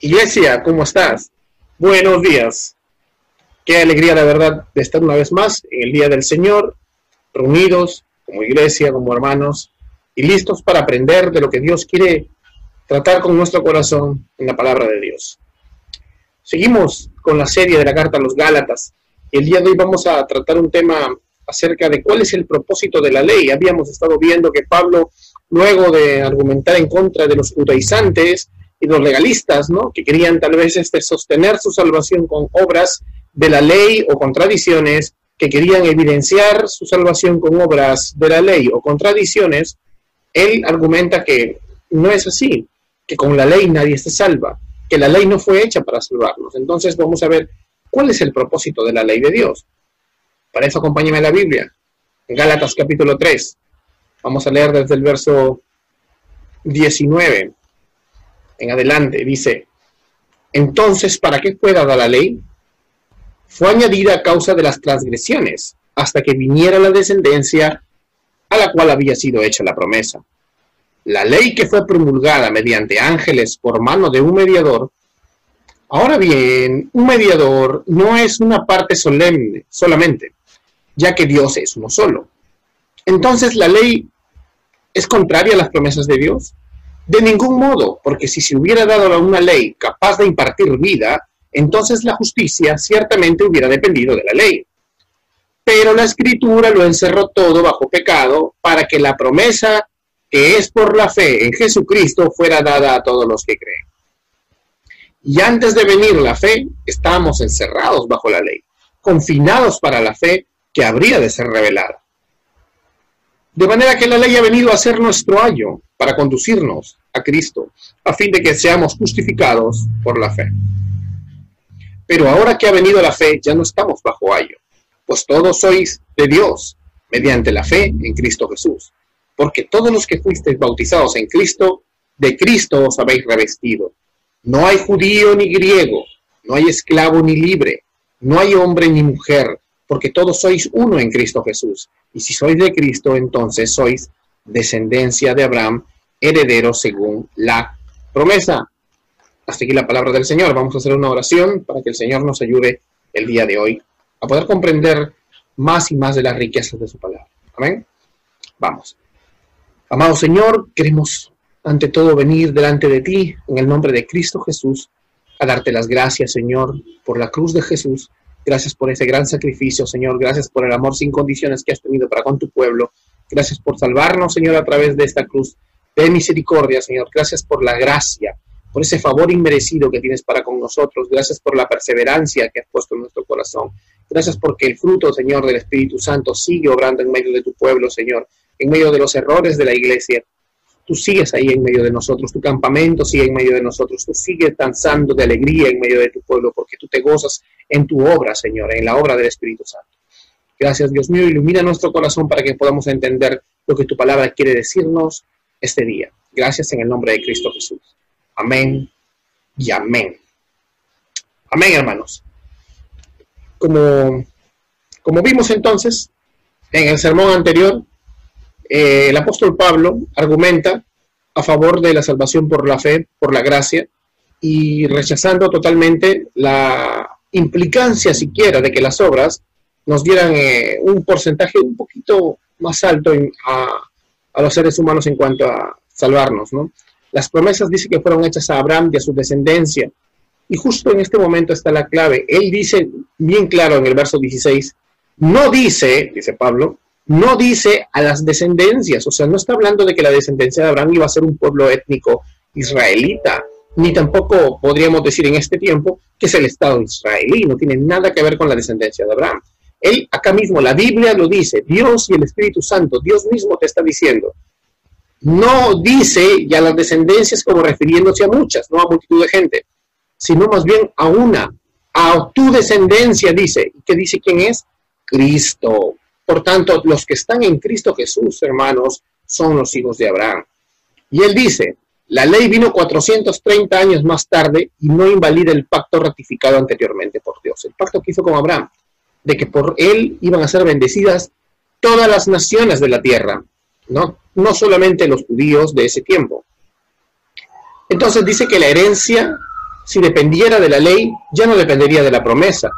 Iglesia, ¿cómo estás? Buenos días. Qué alegría, la verdad, de estar una vez más en el Día del Señor, reunidos como iglesia, como hermanos, y listos para aprender de lo que Dios quiere tratar con nuestro corazón en la palabra de Dios. Seguimos con la serie de la carta a los Gálatas. Y el día de hoy vamos a tratar un tema acerca de cuál es el propósito de la ley. Habíamos estado viendo que Pablo, luego de argumentar en contra de los judaizantes y los legalistas, ¿no? que querían tal vez este, sostener su salvación con obras de la ley o con tradiciones, que querían evidenciar su salvación con obras de la ley o con tradiciones, él argumenta que no es así, que con la ley nadie se salva, que la ley no fue hecha para salvarnos. Entonces vamos a ver cuál es el propósito de la ley de Dios. Para eso acompáñame a la Biblia. Gálatas capítulo 3. Vamos a leer desde el verso 19 en adelante. Dice, entonces, ¿para qué fue dada la ley? Fue añadida a causa de las transgresiones, hasta que viniera la descendencia a la cual había sido hecha la promesa. La ley que fue promulgada mediante ángeles por mano de un mediador Ahora bien, un mediador no es una parte solemne solamente, ya que Dios es uno solo. Entonces, ¿la ley es contraria a las promesas de Dios? De ningún modo, porque si se hubiera dado una ley capaz de impartir vida, entonces la justicia ciertamente hubiera dependido de la ley. Pero la escritura lo encerró todo bajo pecado para que la promesa que es por la fe en Jesucristo fuera dada a todos los que creen. Y antes de venir la fe, estábamos encerrados bajo la ley, confinados para la fe que habría de ser revelada. De manera que la ley ha venido a ser nuestro ayo para conducirnos a Cristo, a fin de que seamos justificados por la fe. Pero ahora que ha venido la fe, ya no estamos bajo ayo, pues todos sois de Dios mediante la fe en Cristo Jesús. Porque todos los que fuisteis bautizados en Cristo, de Cristo os habéis revestido. No hay judío ni griego, no hay esclavo ni libre, no hay hombre ni mujer, porque todos sois uno en Cristo Jesús. Y si sois de Cristo, entonces sois descendencia de Abraham, heredero según la promesa. Hasta aquí la palabra del Señor. Vamos a hacer una oración para que el Señor nos ayude el día de hoy a poder comprender más y más de las riquezas de su palabra. Amén. Vamos. Amado Señor, queremos ante todo venir delante de ti en el nombre de Cristo Jesús a darte las gracias, Señor, por la cruz de Jesús. Gracias por ese gran sacrificio, Señor. Gracias por el amor sin condiciones que has tenido para con tu pueblo. Gracias por salvarnos, Señor, a través de esta cruz de misericordia, Señor. Gracias por la gracia, por ese favor inmerecido que tienes para con nosotros. Gracias por la perseverancia que has puesto en nuestro corazón. Gracias porque el fruto, Señor, del Espíritu Santo sigue obrando en medio de tu pueblo, Señor, en medio de los errores de la iglesia, tú sigues ahí en medio de nosotros, tu campamento sigue en medio de nosotros, tú sigues danzando de alegría en medio de tu pueblo, porque tú te gozas en tu obra, Señor, en la obra del Espíritu Santo. Gracias, Dios mío, ilumina nuestro corazón para que podamos entender lo que tu palabra quiere decirnos este día. Gracias en el nombre de Cristo Jesús. Amén y amén. Amén, hermanos. Como, como vimos entonces en el sermón anterior, eh, el apóstol Pablo argumenta a favor de la salvación por la fe, por la gracia, y rechazando totalmente la implicancia siquiera de que las obras nos dieran eh, un porcentaje un poquito más alto a, a, los seres humanos en cuanto a salvarnos. ¿no? Las promesas dice que fueron hechas a Abraham y a su descendencia. Y justo en este momento está la clave. Él dice bien claro en el verso 16, no dice, dice Pablo, no dice a las descendencias, o sea, no está hablando de que la descendencia de Abraham iba a ser un pueblo étnico israelita, ni tampoco podríamos decir en este tiempo que es el Estado israelí, no tiene nada que ver con la descendencia de Abraham. Él, acá mismo, la Biblia lo dice, Dios y el Espíritu Santo, Dios mismo te está diciendo. No dice ya las descendencias como refiriéndose a muchas, no a multitud de gente, sino más bien a una, a tu descendencia, dice. ¿Y qué dice quién es? Cristo. Por tanto, los que están en Cristo Jesús, hermanos, son los hijos de Abraham. Y él dice, la ley vino 430 años más tarde y no invalida el pacto ratificado anteriormente por Dios, el pacto que hizo con Abraham, de que por él iban a ser bendecidas todas las naciones de la tierra, no, no solamente los judíos de ese tiempo. Entonces dice que la herencia Si dependiera de la ley, ya no dependería de la promesa.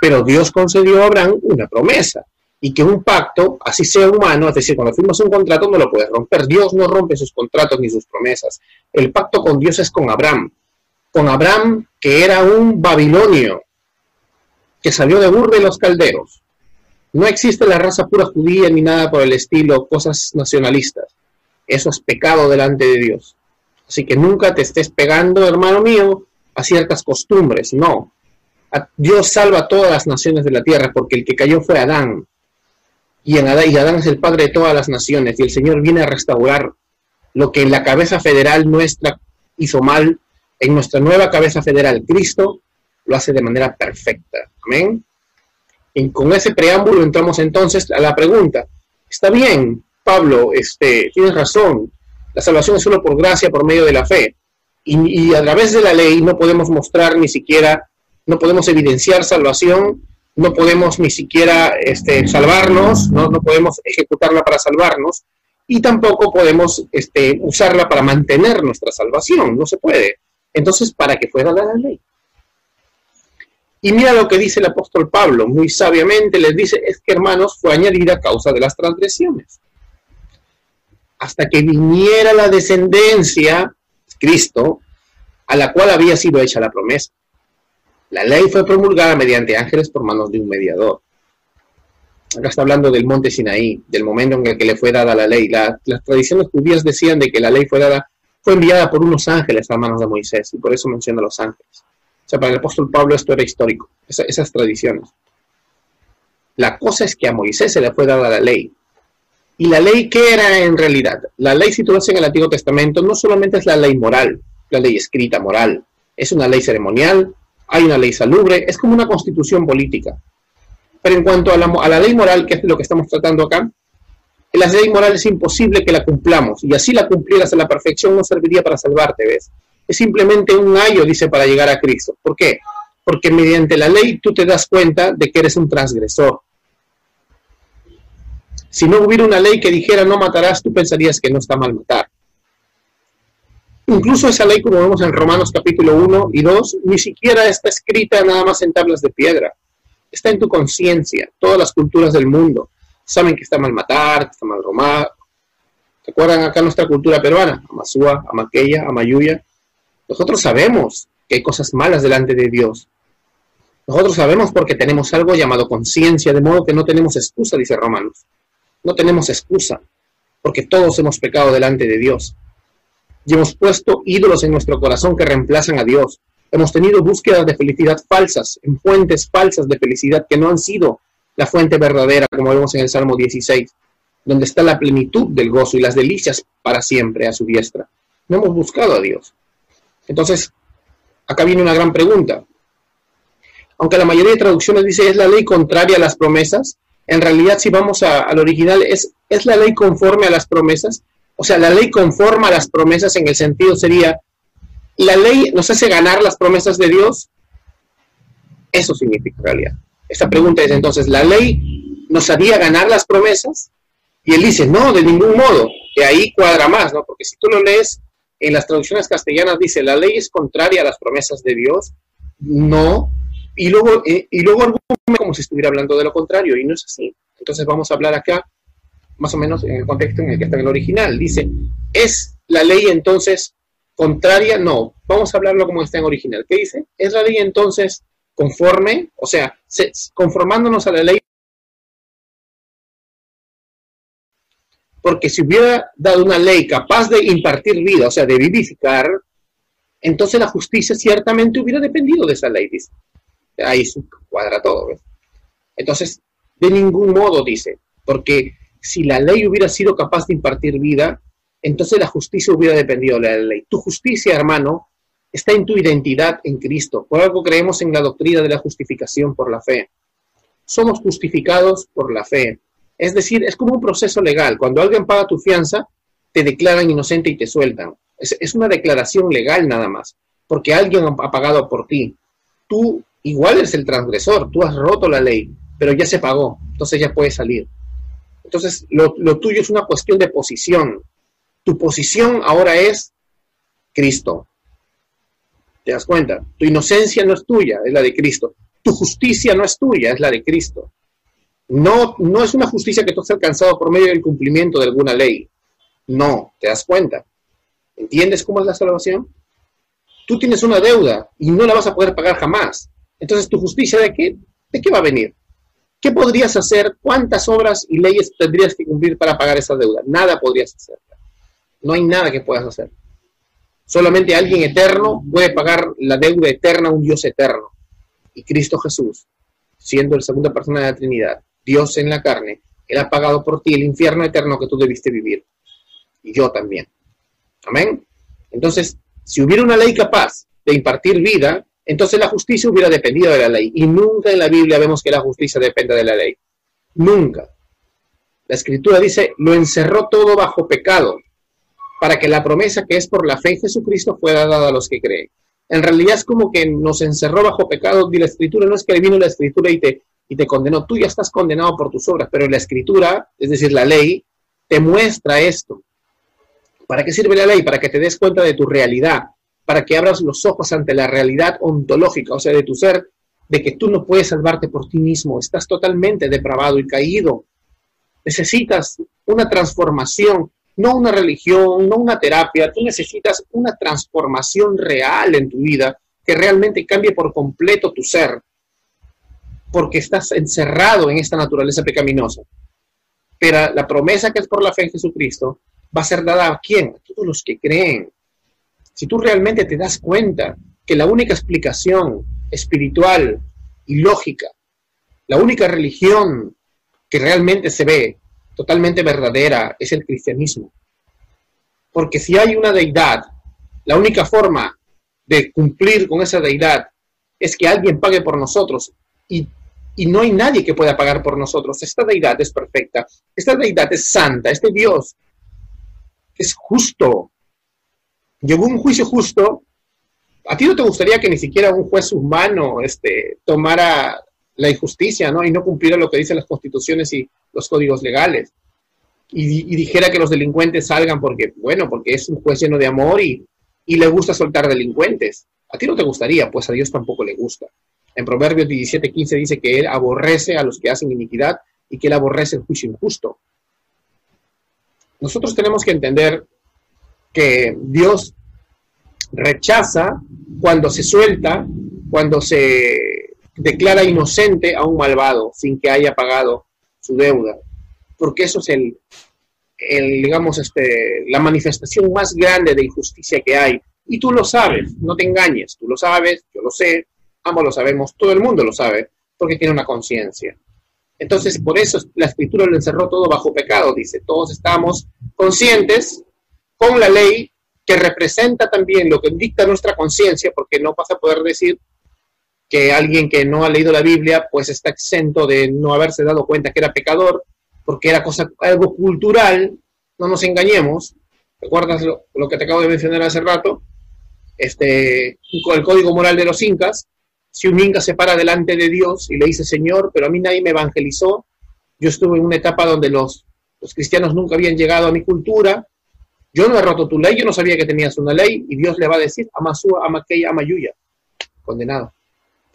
Pero Dios concedió a Abraham una promesa. Y que un pacto, así sea humano, es decir, cuando firmas un contrato no lo puedes romper. Dios no rompe sus contratos ni sus promesas. El pacto con Dios es con Abraham. Con Abraham, que era un babilonio, que salió de Ur de los calderos. No existe la raza pura judía ni nada por el estilo, cosas nacionalistas. Eso es pecado delante de Dios. Así que nunca te estés pegando, hermano mío, a ciertas costumbres. No. Dios salva a todas las naciones de la tierra porque el que cayó fue Adán. Y, en Adán. y Adán es el padre de todas las naciones. Y el Señor viene a restaurar lo que en la cabeza federal nuestra hizo mal. En nuestra nueva cabeza federal, Cristo lo hace de manera perfecta. Amén. Y con ese preámbulo entramos entonces a la pregunta. Está bien, Pablo, este, tienes razón. La salvación es solo por gracia, por medio de la fe. Y, a través de la ley no podemos mostrar ni siquiera, no podemos evidenciar salvación, no podemos ni siquiera este, salvarnos, ¿no? no podemos ejecutarla para salvarnos y tampoco podemos este, usarla para mantener nuestra salvación, no se puede. Entonces, ¿para qué fue dada la ley? Y mira lo que dice el apóstol Pablo, muy sabiamente les dice, es que hermanos, fue añadida a causa de las transgresiones hasta que viniera la descendencia, Cristo, a la cual había sido hecha la promesa. La ley fue promulgada mediante ángeles por manos de un mediador. Acá está hablando del monte Sinaí, del momento en el que le fue dada la ley. las tradiciones judías decían de que la ley fue dada, fue enviada por unos ángeles a manos de Moisés, y por eso menciona los ángeles. O sea, para el apóstol Pablo esto era histórico, esas tradiciones. La cosa es que a Moisés se le fue dada la ley, ¿Y la ley qué era en realidad? La ley, si tú ves en el Antiguo Testamento, no solamente es la ley moral, la ley escrita moral, es una ley ceremonial, hay una ley salubre, es como una constitución política. Pero en cuanto a la, ley moral, que es lo que estamos tratando acá, la ley moral es imposible que la cumplamos, y así la cumplieras a la perfección no serviría para salvarte, ¿ves? Es simplemente un ayo, dice, para llegar a Cristo. ¿Por qué? Porque mediante la ley tú te das cuenta de que eres un transgresor, si no hubiera una ley que dijera no matarás, tú pensarías que no está mal matar. Incluso esa ley, como vemos en Romanos capítulo 1 y 2, ni siquiera está escrita nada más en tablas de piedra. Está en tu conciencia. Todas las culturas del mundo saben que está mal matar, que está mal romar. ¿Se acuerdan acá nuestra cultura peruana? Amasúa, Amaqueya, Amayuya. Nosotros sabemos que hay cosas malas delante de Dios. Nosotros sabemos porque tenemos algo llamado conciencia, de modo que no tenemos excusa, dice Romanos. No tenemos excusa, porque todos hemos pecado delante de Dios. Y hemos puesto ídolos en nuestro corazón que reemplazan a Dios. Hemos tenido búsquedas de felicidad falsas, en fuentes falsas de felicidad que no han sido la fuente verdadera, como vemos en el Salmo 16, donde está la plenitud del gozo y las delicias para siempre a su diestra. No hemos buscado a Dios. Entonces, acá viene una gran pregunta. Aunque la mayoría de traducciones dice es la ley contraria a las promesas, en realidad si vamos al original, es, ¿es la ley conforme a las promesas? O sea, la ley conforma a las promesas en el sentido sería, ¿la ley nos hace ganar las promesas de Dios? Eso significa realidad. Esta pregunta es entonces, ¿la ley nos haría ganar las promesas? Y él dice, no, de ningún modo. Y ahí cuadra más, ¿no? Porque si tú lo lees en las traducciones castellanas, dice, la ley es contraria a las promesas de Dios. No, y luego, eh, y luego argumenta como si estuviera hablando de lo contrario, y no es así. Entonces vamos a hablar acá, más o menos en el contexto en el que está en el original. Dice, ¿es la ley entonces contraria? No, vamos a hablarlo como está en original. ¿Qué dice? ¿Es la ley entonces conforme? O sea, conformándonos a la ley. Porque si hubiera dado una ley capaz de impartir vida, o sea, de vivificar, entonces la justicia ciertamente hubiera dependido de esa ley, dice ahí se cuadra todo. Entonces, de ningún modo dice, porque si la ley hubiera sido capaz de impartir vida, entonces la justicia hubiera dependido de la ley. Tu justicia, hermano, está en tu identidad en Cristo. Por algo creemos en la doctrina de la justificación por la fe. Somos justificados por la fe. Es decir, es como un proceso legal. Cuando alguien paga tu fianza, te declaran inocente y te sueltan. Es, una declaración legal nada más, porque alguien ha pagado por ti. Tú igual es el transgresor, tú has roto la ley, pero ya se pagó, entonces ya puedes salir. Entonces, lo, tuyo es una cuestión de posición. Tu posición ahora es Cristo. ¿Te das cuenta? Tu inocencia no es tuya, es la de Cristo. Tu justicia no es tuya, es la de Cristo. No, no es una justicia que tú has alcanzado por medio del cumplimiento de alguna ley. No, ¿te das cuenta? ¿Entiendes cómo es la salvación? Tú tienes una deuda y no la vas a poder pagar jamás. Entonces, ¿tu justicia de qué? ¿De qué va a venir? ¿Qué podrías hacer? ¿Cuántas obras y leyes tendrías que cumplir para pagar esa deuda? Nada podrías hacer. No hay nada que puedas hacer. Solamente alguien eterno puede pagar la deuda eterna a un Dios eterno. Y Cristo Jesús, siendo el segunda persona de la Trinidad, Dios en la carne, Él ha pagado por ti el infierno eterno que tú debiste vivir. Y yo también. Amén. Entonces, si hubiera una ley capaz de impartir vida, entonces la justicia hubiera dependido de la ley. Y nunca en la Biblia vemos que la justicia dependa de la ley. Nunca. La escritura dice, lo encerró todo bajo pecado para que la promesa que es por la fe en Jesucristo fuera dada a los que creen. En realidad es como que nos encerró bajo pecado y la escritura no es que vino la escritura y te, y te condenó, tú ya estás condenado por tus obras, pero la escritura, es decir, la ley, te muestra esto. ¿Para qué sirve la ley? Para que te des cuenta de tu realidad, para que abras los ojos ante la realidad ontológica, o sea, de tu ser, de que tú no puedes salvarte por ti mismo, estás totalmente depravado y caído. Necesitas una transformación no una religión, no una terapia, tú necesitas una transformación real en tu vida que realmente cambie por completo tu ser, porque estás encerrado en esta naturaleza pecaminosa. Pero la promesa que es por la fe en Jesucristo va a ser dada a quién? A todos los que creen. Si tú realmente te das cuenta que la única explicación espiritual y lógica, la única religión que realmente se ve totalmente verdadera es el cristianismo. Porque si hay una deidad, la única forma de cumplir con esa deidad es que alguien pague por nosotros y, no hay nadie que pueda pagar por nosotros. Esta deidad es perfecta, esta deidad es santa, este Dios es justo. Llegó un juicio justo. ¿A ti no te gustaría que ni siquiera un juez humano este, tomara la injusticia, ¿no? Y no cumpliera lo que dicen las constituciones y los códigos legales. Y, dijera que los delincuentes salgan porque, bueno, porque es un juez lleno de amor y, y le gusta soltar delincuentes. A ti no te gustaría, pues a Dios tampoco le gusta. En Proverbios 17, 15 dice que Él aborrece a los que hacen iniquidad y que Él aborrece el juicio injusto. Nosotros tenemos que entender que Dios rechaza cuando se suelta, cuando se declara inocente a un malvado sin que haya pagado su deuda. Porque eso es el, digamos, este, la manifestación más grande de injusticia que hay. Y tú lo sabes, no te engañes, tú lo sabes, yo lo sé, ambos lo sabemos, todo el mundo lo sabe, porque tiene una conciencia. Entonces, por eso la escritura lo encerró todo bajo pecado, dice, todos estamos conscientes con la ley que representa también lo que dicta nuestra conciencia, porque no vas a poder decir que alguien que no ha leído la Biblia pues está exento de no haberse dado cuenta que era pecador, porque era cosa, algo cultural, no nos engañemos. ¿Recuerdas lo, que te acabo de mencionar hace rato? Este, el código moral de los incas, si un inca se para delante de Dios y le dice, Señor, pero a mí nadie me evangelizó, yo estuve en una etapa donde los, los cristianos nunca habían llegado a mi cultura, yo no he roto tu ley, yo no sabía que tenías una ley, y Dios le va a decir, Amasúa, Amakeya, Amayuya, condenado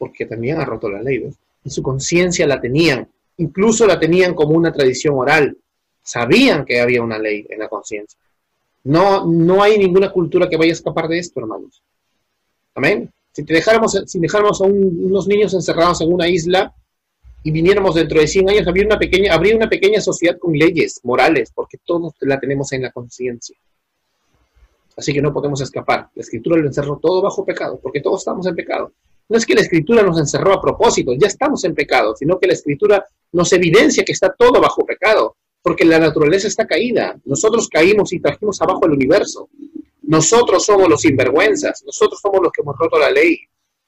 porque también ha roto la ley, ¿ves? En su conciencia la tenían, incluso la tenían como una tradición oral, sabían que había una ley en la conciencia. No, no hay ninguna cultura que vaya a escapar de esto, hermanos. Amén. Si te dejáramos, si dejáramos a unos niños encerrados en una isla y viniéramos dentro de 100 años, habría una pequeña, habría una pequeña sociedad con leyes morales, porque todos la tenemos en la conciencia. Así que no podemos escapar. La escritura lo encerró todo bajo pecado, porque todos estamos en pecado. No es que la escritura nos encerró a propósito, ya estamos en pecado, sino que la escritura nos evidencia que está todo bajo pecado, porque la naturaleza está caída. Nosotros caímos y trajimos abajo el universo. Nosotros somos los sinvergüenzas, nosotros somos los que hemos roto la ley.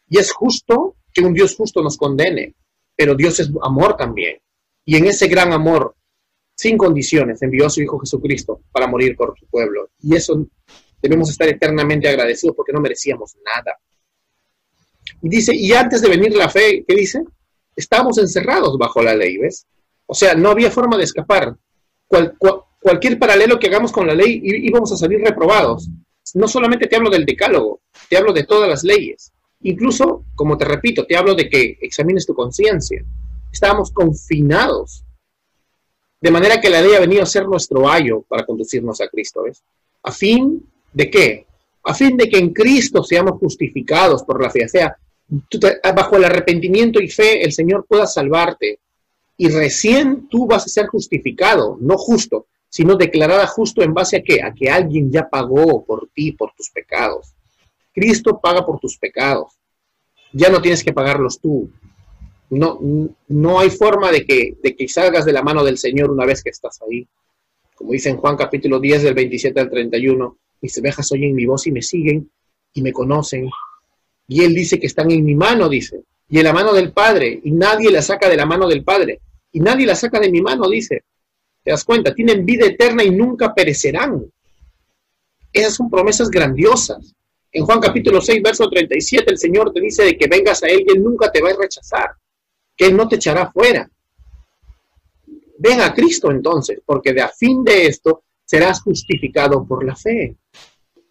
Y es justo que un Dios justo nos condene, pero Dios es amor también. Y en ese gran amor, sin condiciones, envió a su Hijo Jesucristo para morir por su pueblo. Y eso debemos estar eternamente agradecidos porque no merecíamos nada. Y dice, y antes de venir la fe, ¿qué dice? Estábamos encerrados bajo la ley, ¿ves? O sea, no había forma de escapar. cualquier paralelo que hagamos con la ley íbamos a salir reprobados. No solamente te hablo del decálogo, te hablo de todas las leyes. Incluso, como te repito, te hablo de que examines tu conciencia. Estábamos confinados. De manera que la ley ha venido a ser nuestro ayo para conducirnos a Cristo, ¿ves? ¿A fin de qué? A fin de que en Cristo seamos justificados por la fe. O sea, bajo el arrepentimiento y fe, el Señor pueda salvarte. Y recién tú vas a ser justificado, no justo, sino declarada justo en base a qué? A que alguien ya pagó por ti, por tus pecados. Cristo paga por tus pecados. Ya no tienes que pagarlos tú. No, no hay forma de que, de que salgas de la mano del Señor una vez que estás ahí. Como dice en Juan capítulo 10 del 27 al 31, mis ovejas oyen mi voz y me siguen y me conocen. Y Él dice que están en mi mano, dice, y en la mano del Padre, y nadie la saca de la mano del Padre, y nadie la saca de mi mano, dice. ¿Te das cuenta? Tienen vida eterna y nunca perecerán. Esas son promesas grandiosas. En Juan capítulo 6, verso 37, el Señor te dice de que vengas a Él y Él nunca te va a rechazar, que Él no te echará fuera. Ven a Cristo entonces, porque de a fin de esto serás justificado por la fe.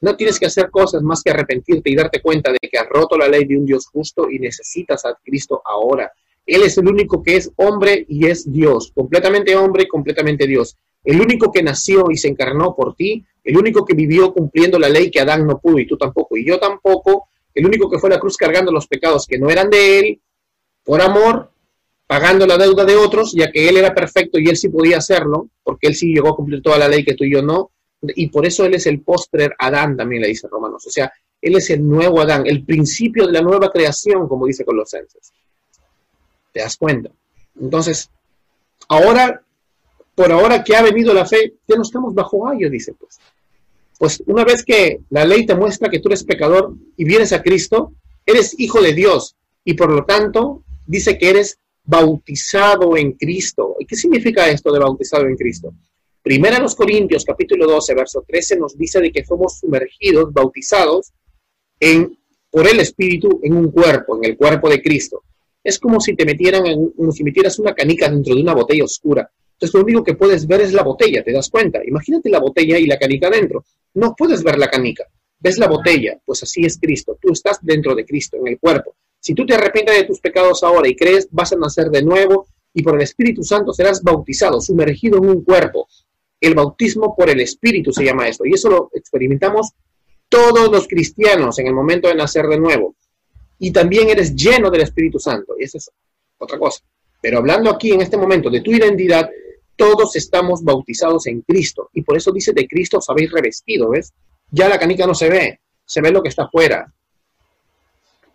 No tienes que hacer cosas más que arrepentirte y darte cuenta de que has roto la ley de un Dios justo y necesitas a Cristo ahora. Él es el único que es hombre y es Dios, completamente hombre y completamente Dios. El único que nació y se encarnó por ti, el único que vivió cumpliendo la ley que Adán no pudo y tú tampoco y yo tampoco, el único que fue a la cruz cargando los pecados que no eran de él, por amor, pagando la deuda de otros, ya que él era perfecto y él sí podía hacerlo, porque él sí llegó a cumplir toda la ley que tú y yo no, y por eso él es el postrer Adán, también le dice Romanos. O sea, él es el nuevo Adán, el principio de la nueva creación, como dice Colosenses. ¿Te das cuenta? Entonces, ahora, por ahora que ha venido la fe, ya no estamos bajo ayo, dice pues. Pues una vez que la ley te muestra que tú eres pecador y vienes a Cristo, eres hijo de Dios y por lo tanto dice que eres bautizado en Cristo. ¿Y qué significa esto de bautizado en Cristo? Primera los Corintios, capítulo 12, verso 13, nos dice de que somos sumergidos, bautizados en, por el Espíritu en un cuerpo, en el cuerpo de Cristo. Es como si te metieran, en, como si metieras una canica dentro de una botella oscura. Entonces lo único que puedes ver es la botella, ¿te das cuenta? Imagínate la botella y la canica dentro. No puedes ver la canica, ves la botella, pues así es Cristo. Tú estás dentro de Cristo, en el cuerpo. Si tú te arrepientes de tus pecados ahora y crees, vas a nacer de nuevo y por el Espíritu Santo serás bautizado, sumergido en un cuerpo. El bautismo por el Espíritu se llama esto. Y eso lo experimentamos todos los cristianos en el momento de nacer de nuevo. Y también eres lleno del Espíritu Santo. Y esa es otra cosa. Pero hablando aquí en este momento de tu identidad, todos estamos bautizados en Cristo. Y por eso dice de Cristo os habéis revestido, ¿ves? Ya la canica no se ve, se ve lo que está afuera.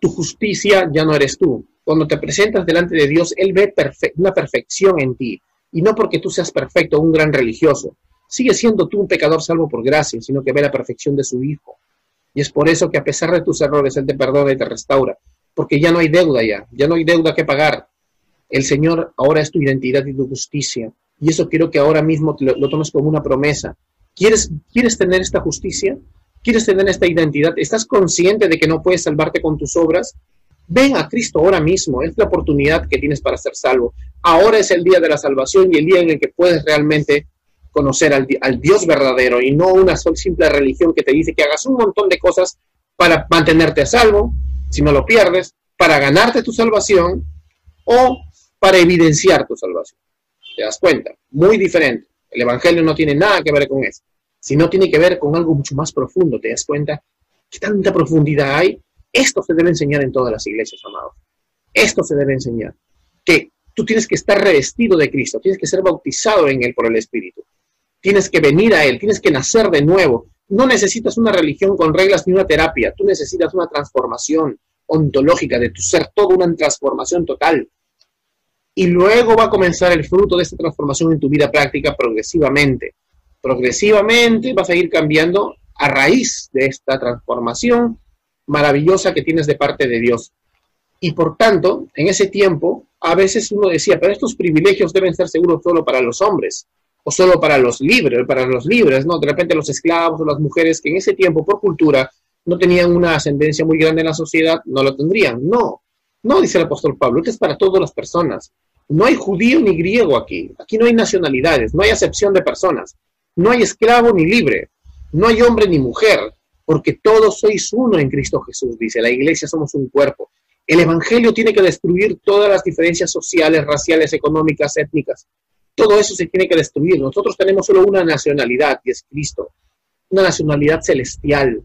Tu justicia ya no eres tú. Cuando te presentas delante de Dios, Él ve una perfección en ti y no porque tú seas perfecto, un gran religioso. Sigue siendo tú un pecador salvo por gracia, sino que ve la perfección de su Hijo. Y es por eso que a pesar de tus errores, Él te perdona y te restaura, porque ya no hay deuda ya, ya no hay deuda que pagar. El Señor ahora es tu identidad y tu justicia. Y eso quiero que ahora mismo lo, tomes como una promesa. ¿Quieres, ¿Quieres tener esta justicia? ¿Quieres tener esta identidad? ¿Estás consciente de que no puedes salvarte con tus obras? Ven a Cristo ahora mismo, es la oportunidad que tienes para ser salvo. Ahora es el día de la salvación y el día en el que puedes realmente conocer al, Dios verdadero y no una simple religión que te dice que hagas un montón de cosas para mantenerte a salvo, si no lo pierdes, para ganarte tu salvación o para evidenciar tu salvación. ¿Te das cuenta? Muy diferente. El Evangelio no tiene nada que ver con eso, sino tiene que ver con algo mucho más profundo. ¿Te das cuenta? ¿Qué tanta profundidad hay esto se debe enseñar en todas las iglesias, amados. Esto se debe enseñar. Que tú tienes que estar revestido de Cristo, tienes que ser bautizado en Él por el Espíritu. Tienes que venir a Él, tienes que nacer de nuevo. No necesitas una religión con reglas ni una terapia, tú necesitas una transformación ontológica de tu ser, toda una transformación total. Y luego va a comenzar el fruto de esta transformación en tu vida práctica progresivamente. Progresivamente vas a ir cambiando a raíz de esta transformación maravillosa que tienes de parte de Dios. Y por tanto, en ese tiempo, a veces uno decía, pero estos privilegios deben ser seguros solo para los hombres, o solo para los libres, para los libres, ¿no? De repente los esclavos o las mujeres que en ese tiempo, por cultura, no tenían una ascendencia muy grande en la sociedad, no lo tendrían. No, no, dice el apóstol Pablo, esto es para todas las personas. No hay judío ni griego aquí, aquí no hay nacionalidades, no hay acepción de personas, no hay esclavo ni libre, no hay hombre ni mujer, porque todos sois uno en Cristo Jesús, dice, la iglesia somos un cuerpo. El Evangelio tiene que destruir todas las diferencias sociales, raciales, económicas, étnicas. Todo eso se tiene que destruir. Nosotros tenemos solo una nacionalidad y es Cristo, una nacionalidad celestial.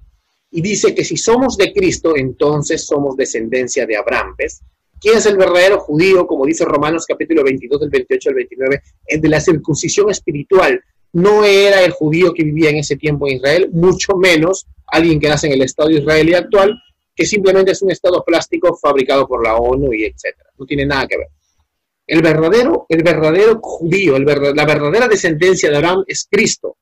Y dice que si somos de Cristo, entonces somos descendencia de Abraham. ¿Ves? ¿Quién es el verdadero judío? Como dice Romanos capítulo 22, del 28 al 29, el de la circuncisión espiritual. No era el judío que vivía en ese tiempo en Israel, mucho menos alguien que nace en el Estado israelí actual, que simplemente es un Estado plástico fabricado por la ONU y etcétera. No tiene nada que ver. El verdadero, el verdadero judío, la verdadera descendencia de Abraham es Cristo.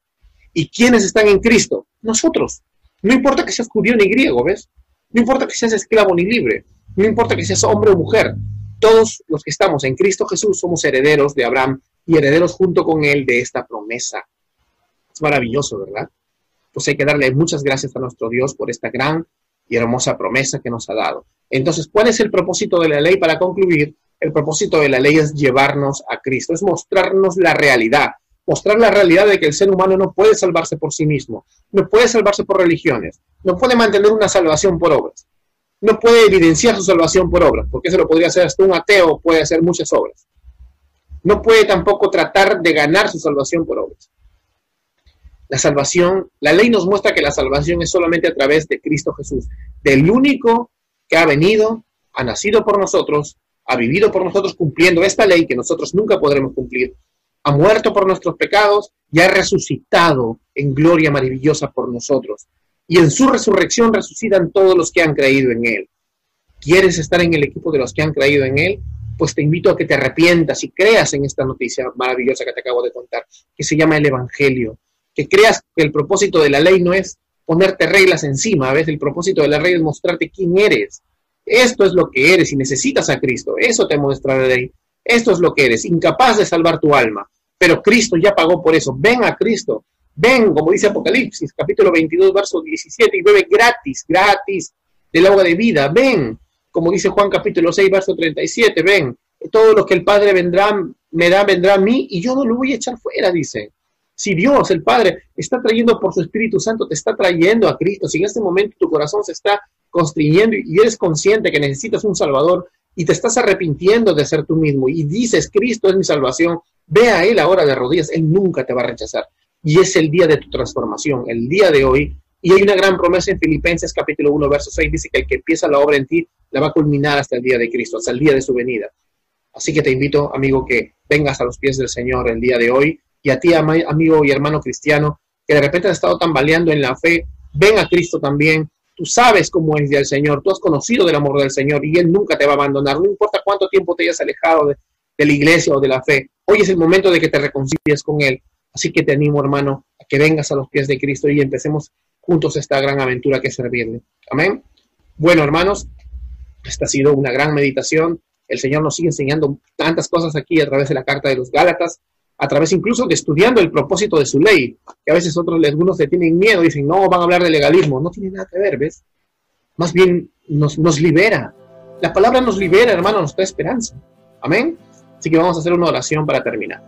¿Y quiénes están en Cristo? Nosotros. No importa que seas judío ni griego, ¿ves? No importa que seas esclavo ni libre. No importa que seas hombre o mujer, todos los que estamos en Cristo Jesús somos herederos de Abraham y herederos junto con él de esta promesa. Es maravilloso, ¿verdad? Pues hay que darle muchas gracias a nuestro Dios por esta gran y hermosa promesa que nos ha dado. Entonces, ¿cuál es el propósito de la ley? Para concluir, el propósito de la ley es llevarnos a Cristo, es mostrarnos la realidad, mostrar la realidad de que el ser humano no puede salvarse por sí mismo, no puede salvarse por religiones, no puede mantener una salvación por obras no puede evidenciar su salvación por obras, porque eso lo podría hacer hasta un ateo, puede hacer muchas obras. No puede tampoco tratar de ganar su salvación por obras. La salvación, la ley nos muestra que la salvación es solamente a través de Cristo Jesús, del único que ha venido, ha nacido por nosotros, ha vivido por nosotros cumpliendo esta ley que nosotros nunca podremos cumplir, ha muerto por nuestros pecados y ha resucitado en gloria maravillosa por nosotros y en su resurrección resucitan todos los que han creído en Él. ¿Quieres estar en el equipo de los que han creído en Él? Pues te invito a que te arrepientas y creas en esta noticia maravillosa que te acabo de contar, que se llama el Evangelio. Que creas que el propósito de la ley no es ponerte reglas encima, a el propósito de la ley es mostrarte quién eres. Esto es lo que eres y necesitas a Cristo. Eso te muestra la ley. Esto es lo que eres, incapaz de salvar tu alma. Pero Cristo ya pagó por eso. Ven a Cristo. Ven, como dice Apocalipsis, capítulo 22, verso 17, y bebe gratis, gratis del agua de vida. Ven, como dice Juan capítulo 6, verso 37, ven, todo lo que el Padre vendrá, me da, vendrá a mí, y yo no lo voy a echar fuera, dice. Si Dios, el Padre, está trayendo por su Espíritu Santo, te está trayendo a Cristo, si en este momento tu corazón se está constriñendo y eres consciente que necesitas un Salvador y te estás arrepintiendo de ser tú mismo y dices, Cristo es mi salvación, ve a Él ahora de rodillas, Él nunca te va a rechazar y es el día de tu transformación, el día de hoy. Y hay una gran promesa en Filipenses capítulo 1, verso 6, dice que el que empieza la obra en ti la va a culminar hasta el día de Cristo, hasta el día de su venida. Así que te invito, amigo, que vengas a los pies del Señor el día de hoy y a ti, amigo y hermano cristiano, que de repente has estado tambaleando en la fe, ven a Cristo también. Tú sabes cómo es del Señor, tú has conocido del amor del Señor y Él nunca te va a abandonar, no importa cuánto tiempo te hayas alejado de, de la iglesia o de la fe. Hoy es el momento de que te reconcilies con Él. Así que te animo, hermano, a que vengas a los pies de Cristo y empecemos juntos esta gran aventura que es servirle. Amén. Bueno, hermanos, esta ha sido una gran meditación. El Señor nos sigue enseñando tantas cosas aquí a través de la carta de los Gálatas, a través incluso de estudiando el propósito de su ley, que a veces otros, algunos le tienen miedo, dicen, no, van a hablar de legalismo. No tiene nada que ver, ¿ves? Más bien nos, nos libera. La palabra nos libera, hermano, nos da esperanza. Amén. Así que vamos a hacer una oración para terminar.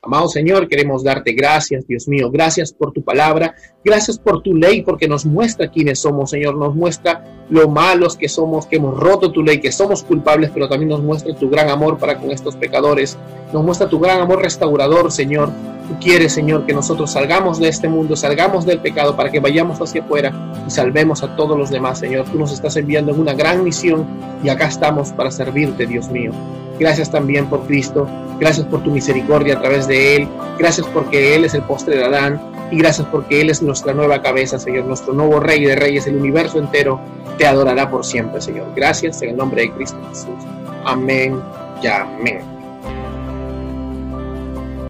Amado Señor, queremos darte gracias, Dios mío. Gracias por tu palabra. Gracias por tu ley, porque nos muestra quiénes somos, Señor. Nos muestra lo malos que somos, que hemos roto tu ley, que somos culpables, pero también nos muestra tu gran amor para con estos pecadores. Nos muestra tu gran amor restaurador, Señor. Tú quieres, Señor, que nosotros salgamos de este mundo, salgamos del pecado, para que vayamos hacia afuera y salvemos a todos los demás, Señor. Tú nos estás enviando en una gran misión y acá estamos para servirte, Dios mío. Gracias también por Cristo. Gracias por tu misericordia a través de Él. Gracias porque Él es el postre de Adán. Y gracias porque Él es nuestra nueva cabeza, Señor, nuestro nuevo Rey de Reyes. El universo entero te adorará por siempre, Señor. Gracias en el nombre de Cristo Jesús. Amén y amén.